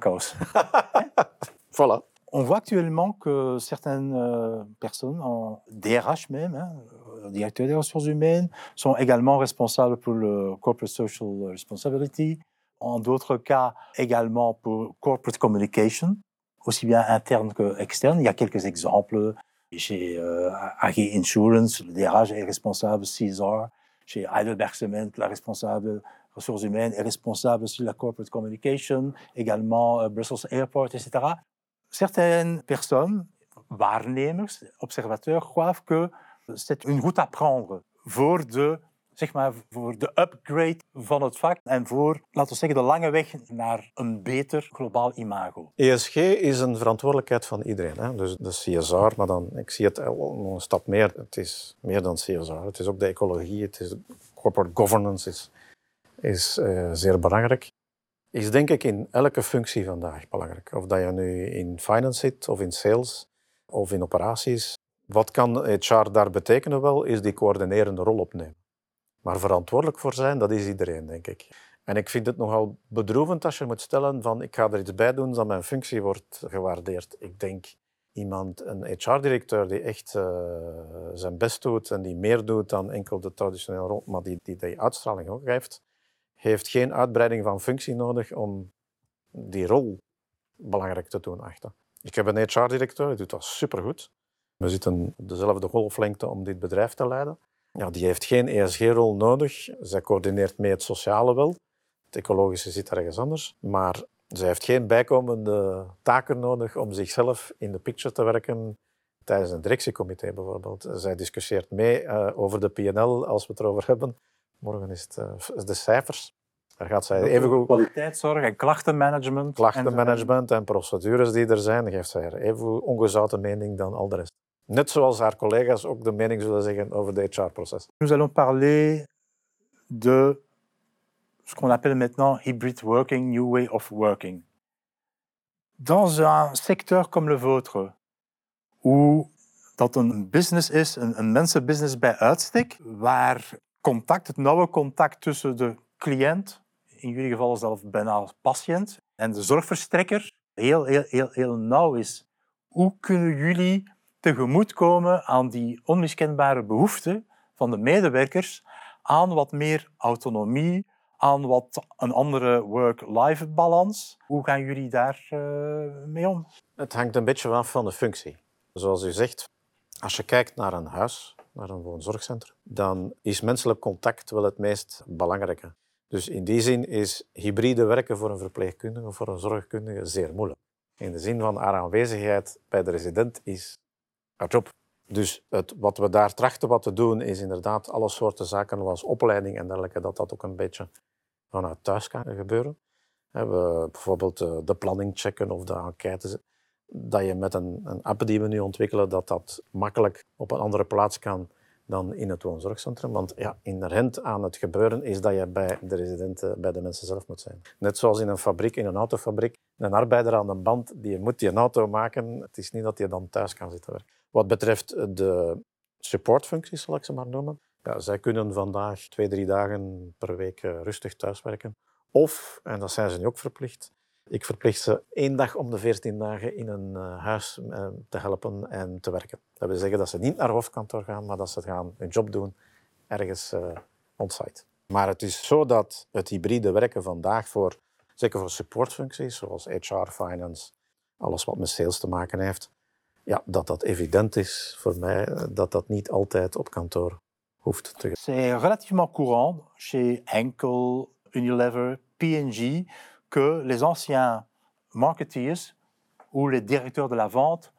voilà. On voit actuellement que certaines euh, personnes, en DRH même, hein, directeurs des ressources humaines, sont également responsables pour le corporate social responsibility, en d'autres cas également pour corporate communication, aussi bien interne que externe. Il y a quelques exemples. Chez euh, Insurance, le DRH est responsable CSR. Chez Heidelberg Cement, la responsable ressources humaines est responsable sur la corporate communication, également euh, Brussels Airport, etc. Certaines personnes, waarnemers, observateurs, croient que c'est une route à prendre voor de, zeg maar, voor de upgrade van het vak en voor, laten we zeggen, de lange weg naar een beter globaal imago. ESG is een verantwoordelijkheid van iedereen. Hè? Dus de CSR, maar dan, ik zie het een stap meer. Het is meer dan CSR. Het is ook de ecologie, het is corporate governance is, is uh, zeer belangrijk. Is denk ik in elke functie vandaag belangrijk. Of dat je nu in finance zit, of in sales, of in operaties, wat kan HR daar betekenen wel, is die coördinerende rol opnemen. Maar verantwoordelijk voor zijn, dat is iedereen, denk ik. En ik vind het nogal bedroevend als je moet stellen van ik ga er iets bij doen dat mijn functie wordt gewaardeerd. Ik denk iemand, een HR-directeur die echt uh, zijn best doet en die meer doet dan enkel de traditionele rol, maar die, die die uitstraling ook heeft, heeft geen uitbreiding van functie nodig om die rol belangrijk te doen achter. Ik heb een HR-directeur, die doet dat supergoed. We zitten dezelfde golflengte om dit bedrijf te leiden. Ja, die heeft geen ESG-rol nodig. Zij coördineert mee het sociale wel. Het ecologische zit ergens anders. Maar zij heeft geen bijkomende taken nodig om zichzelf in de picture te werken tijdens een directiecomité bijvoorbeeld. Zij discussieert mee uh, over de PNL als we het erover hebben. Morgen is het uh, de cijfers. Daar gaat zij even goed... Kwaliteitszorg en klachtenmanagement. Klachtenmanagement en, en procedures die er zijn, geeft zij er even ongezouten mening dan al de rest. Net zoals haar collega's ook de mening zullen zeggen over het HR-proces. Nous allons parler de ce qu'on appelle maintenant hybrid working, new way of working. Dans un secteur comme le vôtre, où dat een business is, een, een mensenbusiness bij uitstek, waar contact, het nauwe contact tussen de cliënt, in jullie geval zelf bijna patiënt, en de zorgverstrekker heel, heel, heel, heel nauw is. Hoe kunnen jullie tegemoetkomen aan die onmiskenbare behoefte van de medewerkers aan wat meer autonomie, aan wat een andere work-life balans. Hoe gaan jullie daar uh, mee om? Het hangt een beetje af van de functie. Zoals u zegt, als je kijkt naar een huis, naar een woonzorgcentrum, dan is menselijk contact wel het meest belangrijke. Dus in die zin is hybride werken voor een verpleegkundige of voor een zorgkundige zeer moeilijk. In de zin van haar aanwezigheid bij de resident is job. Dus het, wat we daar trachten wat te doen, is inderdaad alle soorten zaken, zoals opleiding en dergelijke, dat dat ook een beetje vanuit thuis kan gebeuren. We bijvoorbeeld eh, de planning checken of de enquêtes. Dat je met een, een app die we nu ontwikkelen, dat dat makkelijk op een andere plaats kan dan in het woonzorgcentrum. Want ja, inherent aan het gebeuren is dat je bij de residenten, bij de mensen zelf moet zijn. Net zoals in een fabriek, in een autofabriek, een arbeider aan een band, die moet een auto maken. Het is niet dat je dan thuis kan zitten werken. Wat betreft de supportfuncties, zal ik ze maar noemen, ja, zij kunnen vandaag twee, drie dagen per week eh, rustig thuiswerken. Of, en dat zijn ze nu ook verplicht, ik verplicht ze één dag om de veertien dagen in een uh, huis uh, te helpen en te werken. Dat wil zeggen dat ze niet naar hoofdkantoor gaan, maar dat ze gaan hun job doen ergens uh, on-site. Maar het is zo dat het hybride werken vandaag voor, zeker voor supportfuncties, zoals HR, finance, alles wat met sales te maken heeft, ja, dat dat evident is voor mij, dat dat niet altijd op kantoor hoeft te C'est relativement courant chez Henkel, Unilever, P&G que les anciens marketeers ou les directeurs de la vente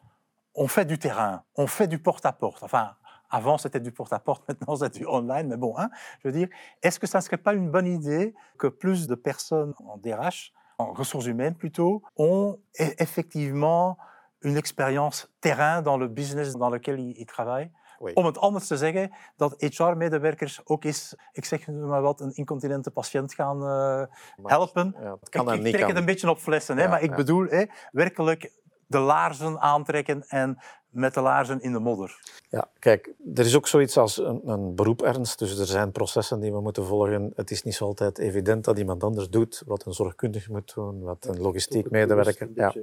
ont fait du terrain, ont fait du porte-à-porte. Enfin, avant c'était du porte-à-porte, maintenant c'est du online, mais bon, hein, je veux dire, est-ce que ça ne serait pas une bonne idée que plus de personnes en DRH, en ressources humaines plutôt, ont e- effectivement une expérience terrain dans le business dans lequel ils, ils travaillent? Oui. Om het anders te zeggen, dat HR-medewerkers ook eens, ik zeg maar wat, een incontinente patiënt gaan eh, helpen. Ja, het kan ik ik trek het een beetje op flessen, hè, maar ik bedoel hè, werkelijk de laarzen aantrekken en met de laarzen in de modder. Ja, kijk, er is ook zoiets als een, een beroep ernst. Dus er zijn processen die we moeten volgen. Het is niet zo altijd evident dat iemand anders doet wat een zorgkundige moet doen, wat een logistiek medewerker. Ja.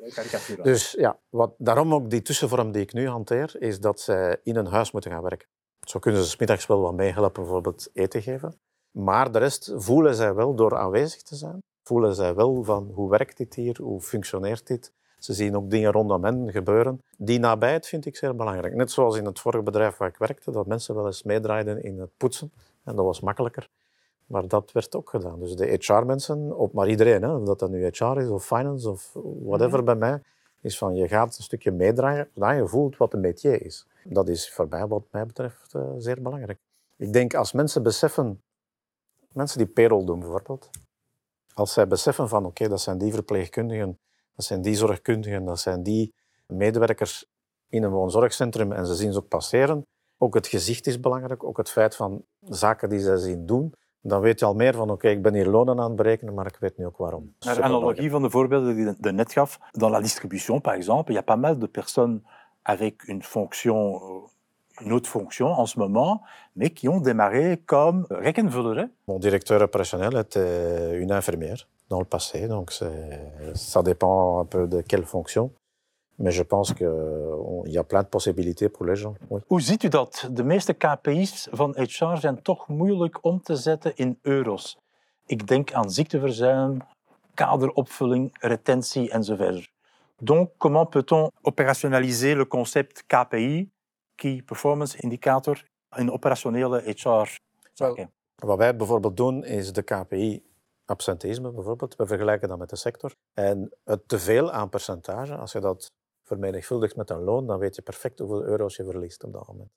Dus ja, wat, daarom ook die tussenvorm die ik nu hanteer, is dat zij in een huis moeten gaan werken. Zo kunnen ze 's middags wel wat meehelpen, bijvoorbeeld eten geven. Maar de rest voelen zij wel door aanwezig te zijn. Voelen zij wel van hoe werkt dit hier, hoe functioneert dit. Ze zien ook dingen rondom hen gebeuren. Die nabijheid vind ik zeer belangrijk. Net zoals in het vorige bedrijf waar ik werkte, dat mensen wel eens meedraaiden in het poetsen. En dat was makkelijker. Maar dat werd ook gedaan. Dus de HR-mensen, op maar iedereen, hè, of dat dat nu HR is of finance of whatever bij mij, is van je gaat een stukje meedraaien, zodat je voelt wat een métier is. Dat is voor mij, wat mij betreft, eh, zeer belangrijk. Ik denk als mensen beseffen, mensen die payroll doen bijvoorbeeld, als zij beseffen van oké, dat zijn die verpleegkundigen, dat zijn die zorgkundigen, dat zijn die medewerkers in een woonzorgcentrum en ze zien ze ook passeren. Ook het gezicht is belangrijk, ook het feit van zaken die zij zien doen. Dan weet je al meer van oké, ik ben hier lonen aan het berekenen, maar ik weet nu ook waarom. Naar analogie van de voorbeelden die je net gaf, dans la distribution par exemple, il y a pas mal de personnes avec une fonction, euh, une autre fonction en ce moment, mais qui ont démarré comme rekkenvuller. hè. Mon directeur opérationnel était une infirmière dans le passé, donc ça dépend un peu de quelle fonction. Mais je pense qu'il y a plein de possibilités pour les gens. oui. Hoe ziet u dat? De meeste KPI's van HR zijn toch moeilijk om te zetten in euro's. Ik denk aan ziekteverzuim, kaderopvulling, retentie enzovoort. Donc, comment peut-on opérationnaliser le concept KPI, Key Performance Indicator, in operationele HR-zaken? Wat wij bijvoorbeeld doen, is de KPI absenteïsme bijvoorbeeld. We vergelijken dat met de sector. En het teveel aan percentage, als je dat vermenigvuldigt met een loon, dan weet je perfect hoeveel euro's je verliest op dat moment.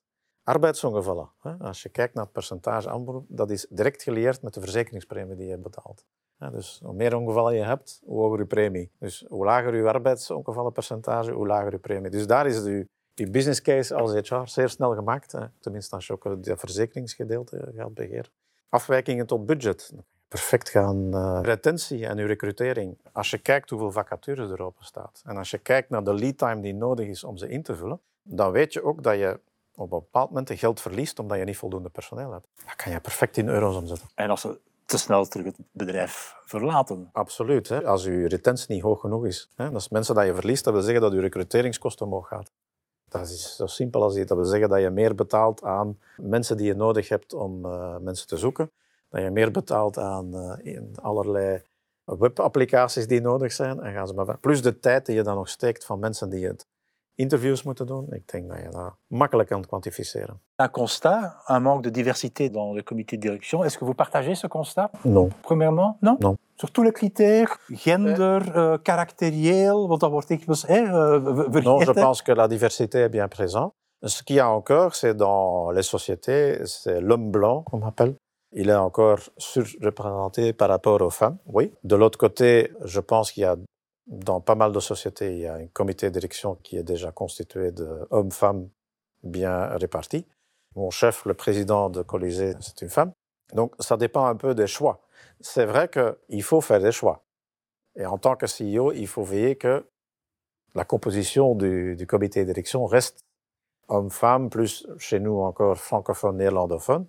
Arbeidsongevallen, hè, als je kijkt naar het percentage aanberoep, dat is direct gelieerd met de verzekeringspremie die je betaalt. Ja, dus hoe meer ongevallen je hebt, hoe hoger je premie. Dus hoe lager je arbeidsongevallenpercentage, hoe lager je premie. Dus daar is je, je business case als HR zeer snel gemaakt. Hè. Tenminste, als je ook het verzekeringsgedeelte gaat beheren. Afwijkingen tot budget. Perfect gaan. eh, retentie en uw recrutering. Als je kijkt hoeveel vacatures er open staat en als je kijkt naar de lead time die nodig is om ze in te vullen, dan weet je ook dat je op een bepaald moment geld verliest omdat je niet voldoende personeel hebt. Dat kan je perfect in euro's omzetten. En als ze te snel terug het bedrijf verlaten. Absoluut. Hè. Als je retentie niet hoog genoeg is, hè, dat is mensen dat je verliest, dat wil zeggen dat je recruteringskosten omhoog gaat. Dat is zo simpel als dit. Dat wil zeggen dat je meer betaalt aan mensen die je nodig hebt om eh, mensen te zoeken. Dat je meer betaalt aan eh, allerlei webapplicaties die nodig zijn. En gaan ze maar. Plus de tijd die je dan nog steekt van mensen die het interviews moeten doen. Ik denk dat je dat makkelijk kan kwantificeren. Un constat, un manque de diversité dans le comité de direction. Est-ce que vous partagez ce constat? Non. Premièrement, non? Non. Sur tous les critères, gender, euh, caractériel, want dat wordt dikwijls eh, vergeten. Non, je pense que la diversité est bien présente. Ce qu'il y a encore, c'est dans les sociétés, c'est l'homme blanc, on m'appelle. Il est encore surreprésenté par rapport aux femmes, oui. De l'autre côté, je pense qu'il y a, dans pas mal de sociétés, il y a un comité de direction qui est déjà constitué d'hommes-femmes bien répartis. Mon chef, le président de Colisée, c'est une femme. Donc, ça dépend un peu des choix. C'est vrai qu'il faut faire des choix. Et en tant que CEO, il faut veiller que la composition du, du comité de direction reste homme-femme, plus chez nous encore francophone, néerlandophone.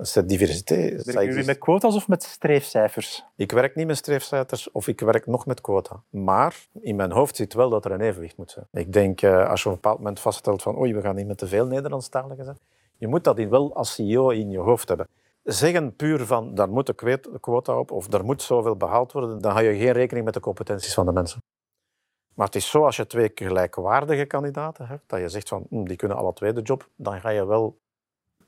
Cette diversité, ça Werken jullie met quota's of met streefcijfers? Ik werk niet met streefcijfers of ik werk nog met quota. Maar in mijn hoofd zit wel dat er een evenwicht moet zijn. Ik denk, eh, als je op een bepaald moment vaststelt van oei, we gaan niet met te veel Nederlandstaligen zijn. Je moet dat wel als CEO in je hoofd hebben. zeggen puur van daar moet een quota op of er moet zoveel behaald worden, dan hou je geen rekening met de competenties van de mensen. Maar het is zo als je twee gelijkwaardige kandidaten hebt, dat je zegt van hm, die kunnen alle twee de job, dan ga je wel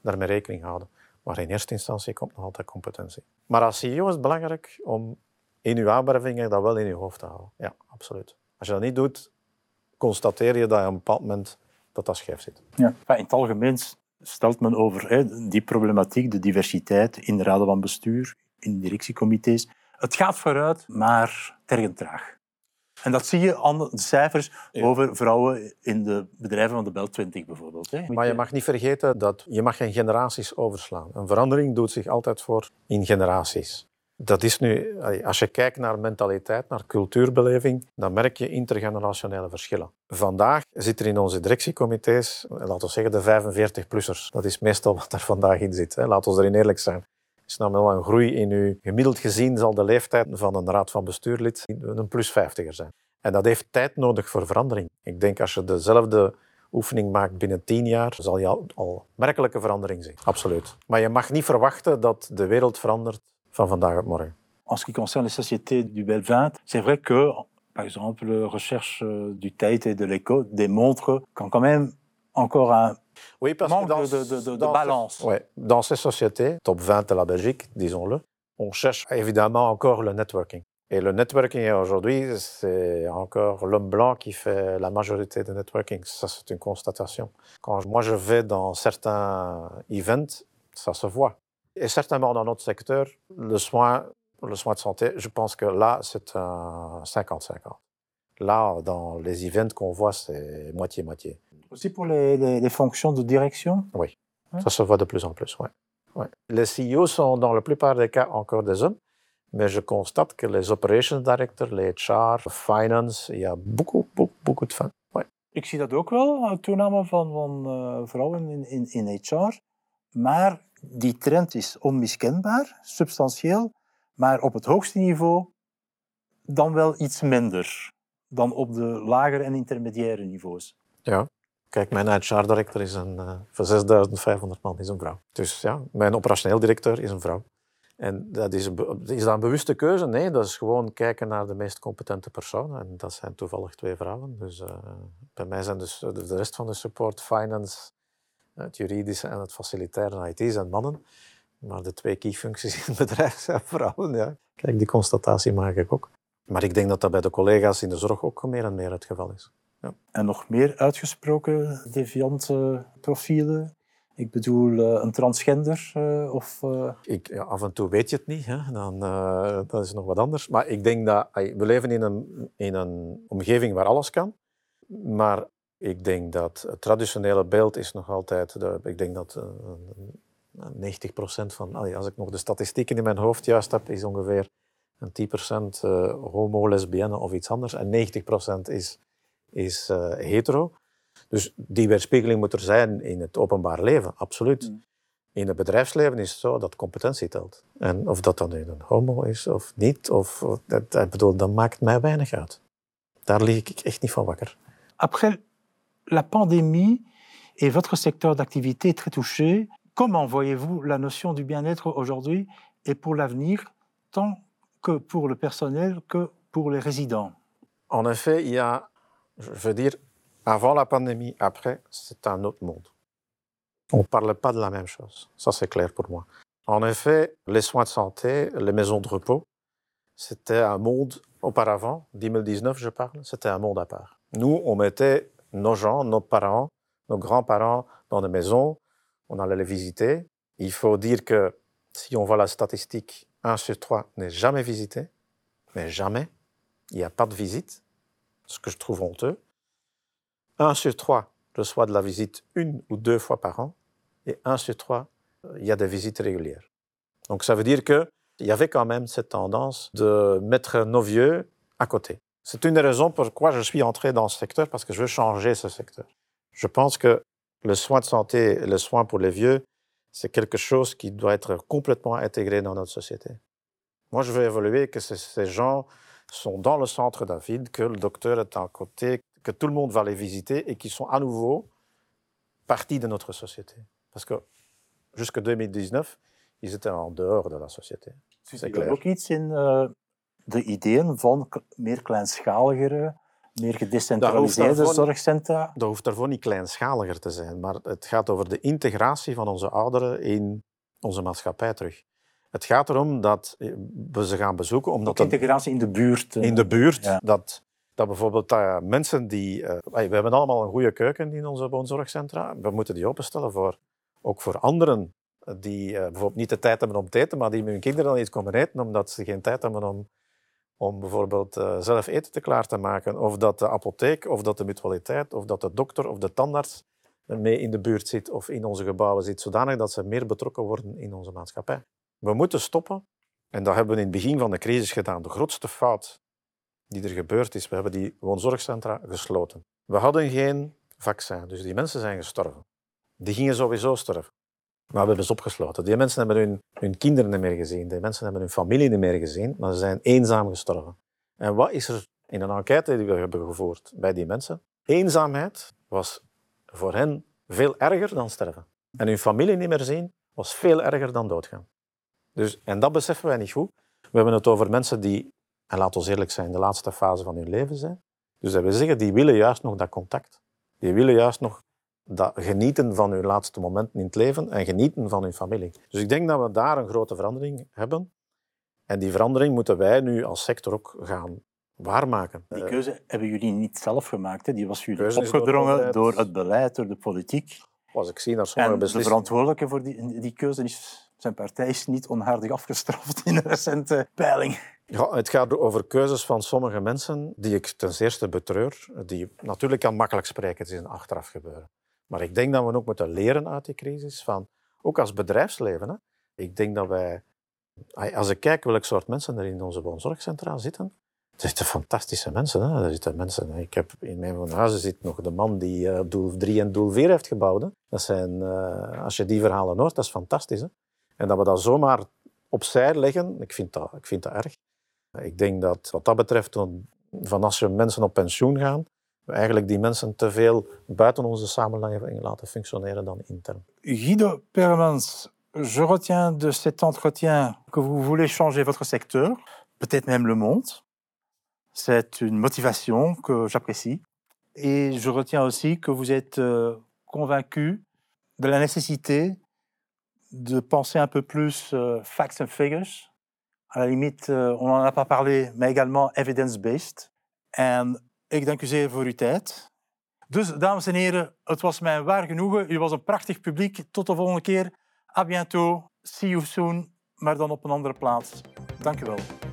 daarmee rekening houden. Maar in eerste instantie komt nog altijd competentie. Maar als CEO is het belangrijk om in je aanwervingen dat wel in je hoofd te houden. Ja, absoluut. Als je dat niet doet, constateer je dat je op een bepaald moment dat dat scheef zit. Ja. In het algemeen stelt men over hè, die problematiek, de diversiteit in de raden van bestuur, in directiecomité's. Het gaat vooruit, maar tergend traag. En dat zie je aan de cijfers over vrouwen in de bedrijven van de Bel 20 bijvoorbeeld. Hè. Maar je mag niet vergeten dat je mag geen generaties overslaan. Een verandering doet zich altijd voor in generaties. Dat is nu, als je kijkt naar mentaliteit, naar cultuurbeleving, dan merk je intergenerationele verschillen. Vandaag zit er in onze directiecomité's, laten we zeggen de 45-plussers. Dat is meestal wat er vandaag in zit. Laten we erin eerlijk zijn. Er is namelijk wel een groei in u. Gemiddeld gezien zal de leeftijd van een raad van bestuurlid een plus 50er zijn. En dat heeft tijd nodig voor verandering. Ik denk als je dezelfde oefening maakt binnen tien jaar, zal je al, al merkelijke verandering zien. Absoluut. Maar je mag niet verwachten dat de wereld verandert van vandaag op morgen. En ce qui concerne les sociétés du Bel 20, c'est vrai que, par exemple, la recherche euh, du Tate et de l'ECO démontre qu'on quand même encore un oui, parce manque que dans, de, de, de, de dans balance. Ouais, dans ces sociétés, top 20 de la Belgique, disons-le, on cherche évidemment encore le networking. Et le networking aujourd'hui, c'est encore l'homme blanc qui fait la majorité du networking. Ça, c'est une constatation. Quand moi je vais dans certains events, ça se voit. Et certainement dans notre secteur, le soin, le soin de santé, je pense que là, c'est un 50-50. Là, dans les events qu'on voit, c'est moitié-moitié. Aussi pour les, les, les, fonctions de direction Oui, ouais. ça se voit de plus en plus, ouais. ouais. Les CEO sont dans la plupart des cas encore des hommes, mais je constate que les operations directors, les HR, finance, il y a beaucoup, beaucoup, beaucoup de femmes. Ouais. Ik zie dat ook wel, een toename van, van uh, vrouwen in, in, in HR. Maar die trend is onmiskenbaar, substantieel, maar op het hoogste niveau dan wel iets minder dan op de lagere en intermediaire niveaus. Ja, kijk, mijn HR-director is een, uh, voor 6500 man is een vrouw. Dus ja, mijn operationeel directeur is een vrouw. En dat is, is dat een bewuste keuze? Nee, dat is gewoon kijken naar de meest competente personen. En dat zijn toevallig twee vrouwen. Dus uh, bij mij zijn dus de rest van de support, finance, het juridische en het facilitaire IT zijn mannen. Maar de twee key-functies in het bedrijf zijn vrouwen. Ja. Kijk, die constatatie maak ik ook. Maar ik denk dat dat bij de collega's in de zorg ook meer en meer het geval is. Ja. En nog meer uitgesproken deviante profielen? Ik bedoel, uh, een transgender uh, of... Uh... Ik, ja, af en toe weet je het niet, hè? Dan, dat is nog wat anders. Maar ik denk dat... We leven in een, in een omgeving waar alles kan. Maar ik denk dat het traditionele beeld is nog altijd... De, ik denk dat 90% van... Als ik nog de statistieken in mijn hoofd juist heb, is ongeveer een 10% homo, lesbienne of iets anders. En 90% is, is hetero. Dus die weerspiegeling moet er zijn in het openbaar leven, absoluut. Mm. In het bedrijfsleven is het zo dat competentie telt. En of dat dan nu een homo is of niet, of, dat, ik bedoel, dat maakt mij weinig uit. Daar lig ik echt niet van wakker. Après la pandémie et votre secteur d'activité très touché, comment voyez-vous la notion du bien-être aujourd'hui et pour l'avenir, tant que pour le personnel que pour les résidents En effet, il y a, je veux dire, avant la pandémie, après, c'est un autre monde. On ne parlait pas de la même chose. Ça, c'est clair pour moi. En effet, les soins de santé, les maisons de repos, c'était un monde auparavant, 2019 je parle, c'était un monde à part. Nous, on mettait nos gens, nos parents, nos grands-parents dans des maisons, on allait les visiter. Il faut dire que si on voit la statistique, 1 sur 3 n'est jamais visité, mais jamais. Il n'y a pas de visite, ce que je trouve honteux. 1 sur 3 reçoit de la visite une ou deux fois par an, et 1 sur 3, il y a des visites régulières. Donc ça veut dire qu'il y avait quand même cette tendance de mettre nos vieux à côté. C'est une des raisons pourquoi je suis entré dans ce secteur, parce que je veux changer ce secteur. Je pense que le soin de santé, le soin pour les vieux, c'est quelque chose qui doit être complètement intégré dans notre société. Moi, je veux évoluer, que ces gens sont dans le centre d'un vide, que le docteur est à côté, que tout le monde va les visiter et qui sont à nouveau partie de notre société. Parce que jusqu'en 2019, die zitten en dehors de la société. Clair. ook iets in uh, de ideeën van meer kleinschaligere, meer gedecentraliseerde daarvoor- zorgcentra? Dat hoeft daarvoor niet kleinschaliger te zijn, maar het gaat over de integratie van onze ouderen in onze maatschappij terug. Het gaat erom dat eh, we ze gaan bezoeken omdat Ook integratie in de buurt. eh, in de buurt, Ja. dat, dat bijvoorbeeld dat mensen die... eh, wij- we hebben allemaal een goede keuken in onze woonzorgcentra. We moeten die openstellen voor, ook voor anderen die eh, bijvoorbeeld niet de tijd hebben om te eten, maar die met hun kinderen dan iets komen eten omdat ze geen tijd hebben om, om bijvoorbeeld eh, zelf eten te klaar te maken. Of dat de apotheek, of dat de mutualiteit, of dat de dokter of de tandarts mee in de buurt zit of in onze gebouwen zit, zodanig dat ze meer betrokken worden in onze maatschappij. We moeten stoppen, en dat hebben we in het begin van de crisis gedaan. De grootste fout die er gebeurd is, we hebben die woonzorgcentra gesloten. We hadden geen vaccin, dus die mensen zijn gestorven. Die gingen sowieso sterven. Maar we hebben ze opgesloten. Die mensen hebben hun, hun kinderen niet meer gezien, die mensen hebben hun familie niet meer gezien, maar ze zijn eenzaam gestorven. En wat is er in een enquête die we hebben gevoerd bij die mensen? Eenzaamheid was voor hen veel erger dan sterven. En hun familie niet meer zien was veel erger dan doodgaan. Dus, en dat beseffen wij niet goed. We hebben het over mensen die, en laten we eerlijk zijn, de laatste fase van hun leven zijn. Dus dat wil zeggen, die willen juist nog dat contact. Die willen juist nog dat genieten van hun laatste momenten in het leven en genieten van hun familie. Dus ik denk dat we daar een grote verandering hebben. En die verandering moeten wij nu als sector ook gaan waarmaken. Die keuze hebben jullie niet zelf gemaakt. Hè? Die was jullie Keuze door opgedrongen door het beleid, door de politiek. als ik zie naar sommige En de verantwoordelijke voor die, die keuze is... Zijn partij is niet onhaardig afgestraft in een recente peiling. Ja, het gaat over keuzes van sommige mensen die ik ten eerste betreur. Die, natuurlijk kan makkelijk spreken, het is een achteraf gebeuren. Maar ik denk dat we ook moeten leren uit die crisis, van, ook als bedrijfsleven. Hè. Ik denk dat wij, als ik kijk welk soort mensen er in onze woonzorgcentra zitten, er zitten fantastische mensen. Hè. Er zitten mensen. Ik heb in mijn woonhuizen zit nog de man die eh, doel 3 en doel 4 heeft gebouwd. Dat zijn, eh, als je die verhalen hoort, dat is fantastisch. Hè. En dat we dat zomaar opzij leggen, ik vind dat, ik vind dat erg. Ik denk dat wat dat betreft, van als je mensen op pensioen gaan, we eigenlijk die mensen te veel buiten onze samenleving laten functioneren dan intern. Guido Permans, je retiens de cet entretien que vous voulez changer votre secteur, peut-être même le monde. C'est une motivation que j'apprécie. Et je retiens aussi que vous êtes euh, convaincu de la nécessité de penser un peu plus euh, facts and figures. À la limite, euh, on n'en a pas parlé, mais également evidence-based. En ik dank u zeer voor uw tijd. Dus, dames en heren, het was mij een waar genoegen. U was een prachtig publiek. Tot de volgende keer. À bientôt. See you soon. Maar dan op een andere plaats. Dank u wel.